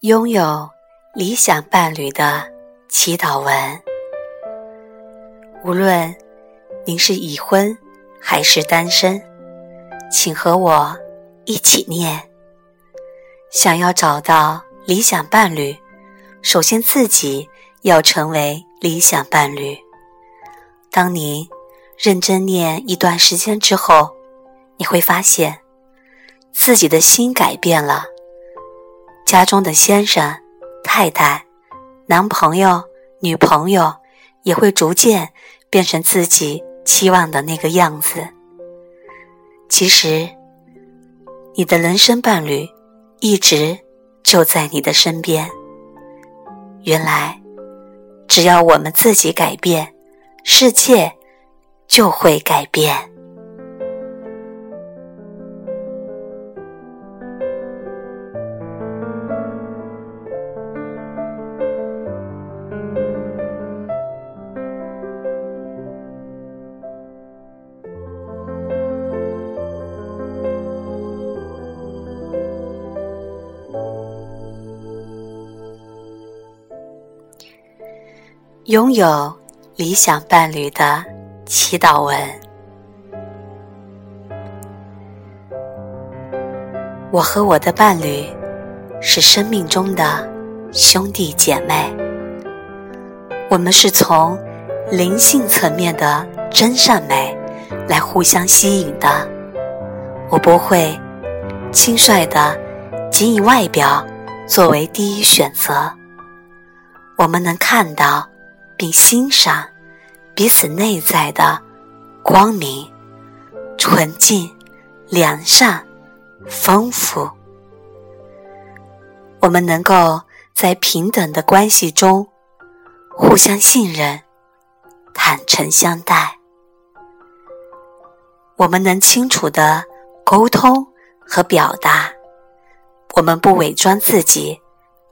拥有理想伴侣的祈祷文。无论您是已婚还是单身，请和我一起念。想要找到理想伴侣，首先自己要成为理想伴侣。当您认真念一段时间之后，你会发现自己的心改变了。家中的先生、太太、男朋友、女朋友也会逐渐变成自己期望的那个样子。其实，你的人生伴侣一直就在你的身边。原来，只要我们自己改变，世界就会改变。拥有理想伴侣的祈祷文。我和我的伴侣是生命中的兄弟姐妹，我们是从灵性层面的真善美来互相吸引的。我不会轻率的仅以外表作为第一选择，我们能看到。并欣赏彼此内在的光明、纯净、良善、丰富。我们能够在平等的关系中互相信任、坦诚相待。我们能清楚的沟通和表达，我们不伪装自己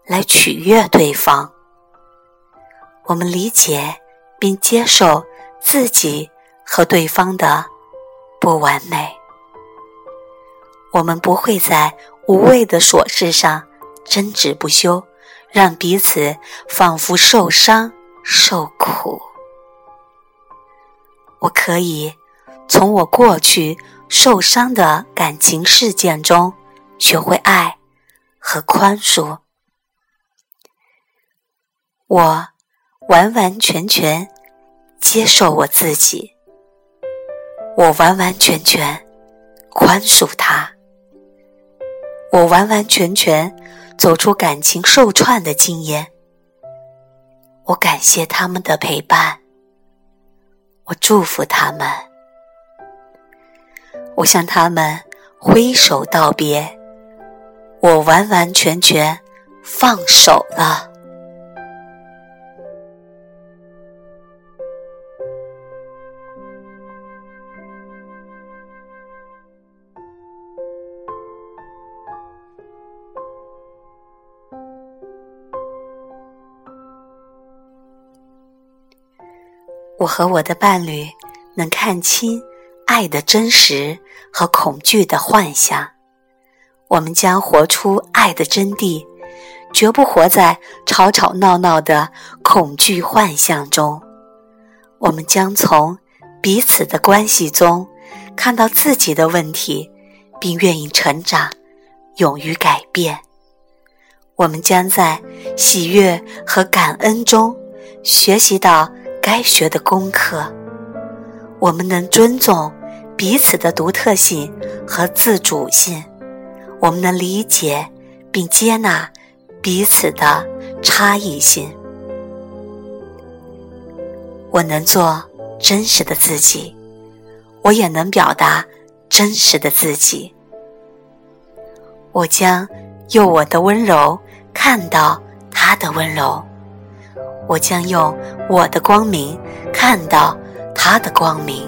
来取悦对方。我们理解并接受自己和对方的不完美。我们不会在无谓的琐事上争执不休，让彼此仿佛受伤受苦。我可以从我过去受伤的感情事件中学会爱和宽恕。我。完完全全接受我自己，我完完全全宽恕他，我完完全全走出感情受创的经验。我感谢他们的陪伴，我祝福他们，我向他们挥手道别，我完完全全放手了。我和我的伴侣能看清爱的真实和恐惧的幻象，我们将活出爱的真谛，绝不活在吵吵闹闹的恐惧幻象中。我们将从彼此的关系中看到自己的问题，并愿意成长，勇于改变。我们将在喜悦和感恩中学习到。该学的功课，我们能尊重彼此的独特性和自主性，我们能理解并接纳彼此的差异性。我能做真实的自己，我也能表达真实的自己。我将用我的温柔看到他的温柔。我将用我的光明看到他的光明，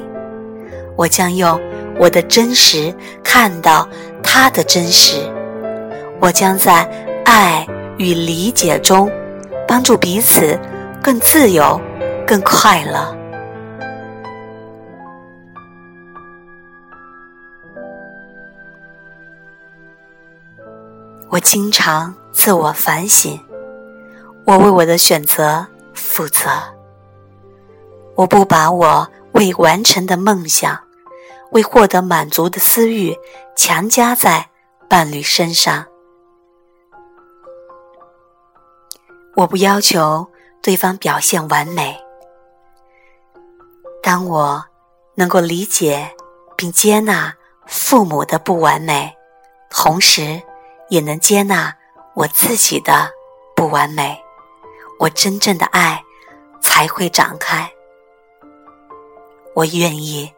我将用我的真实看到他的真实，我将在爱与理解中帮助彼此更自由、更快乐。我经常自我反省，我为我的选择负责。我不把我未完成的梦想、未获得满足的私欲强加在伴侣身上。我不要求对方表现完美。当我能够理解并接纳父母的不完美，同时也能接纳我自己的不完美，我真正的爱才会展开。我愿意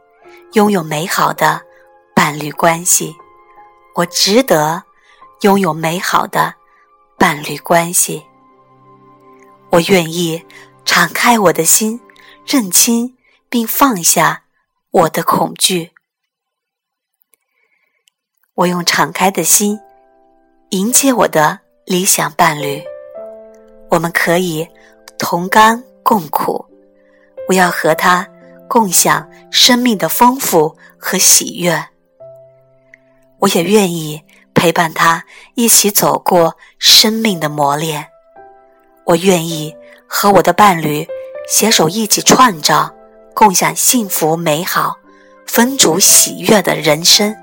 拥有美好的伴侣关系，我值得拥有美好的伴侣关系。我愿意敞开我的心，认清并放下我的恐惧。我用敞开的心迎接我的理想伴侣。我们可以同甘共苦。我要和他共享生命的丰富和喜悦。我也愿意陪伴他一起走过生命的磨练。我愿意和我的伴侣携手一起创造、共享幸福美好、分主喜悦的人生。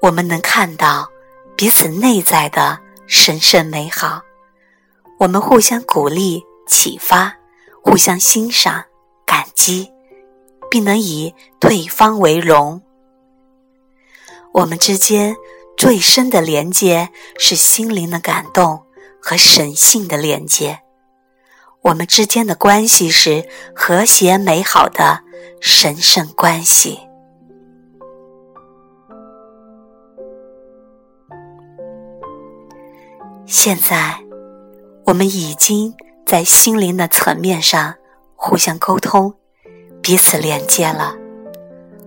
我们能看到彼此内在的神圣美好，我们互相鼓励、启发，互相欣赏、感激，并能以对方为荣。我们之间。最深的连接是心灵的感动和神性的连接，我们之间的关系是和谐美好的神圣关系。现在，我们已经在心灵的层面上互相沟通，彼此连接了。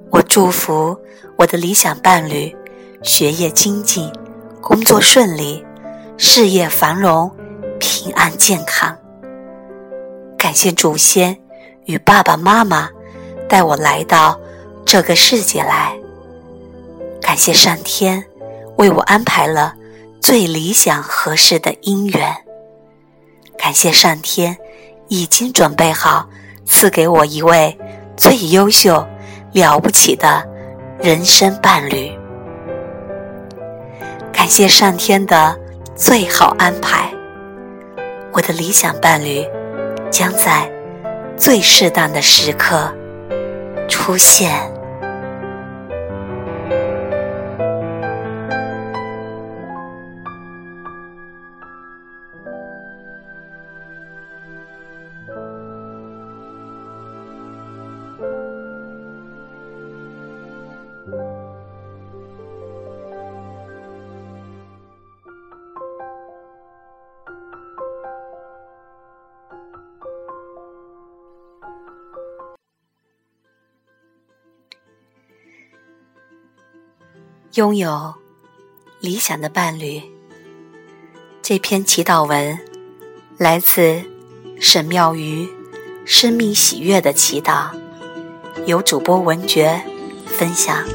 我祝福我的理想伴侣。学业精进，工作顺利，事业繁荣，平安健康。感谢祖先与爸爸妈妈带我来到这个世界来。感谢上天为我安排了最理想合适的姻缘。感谢上天已经准备好赐给我一位最优秀、了不起的人生伴侣。感谢上天的最好安排，我的理想伴侣将在最适当的时刻出现。拥有理想的伴侣。这篇祈祷文来自沈妙瑜生命喜悦的祈祷，由主播文觉分享。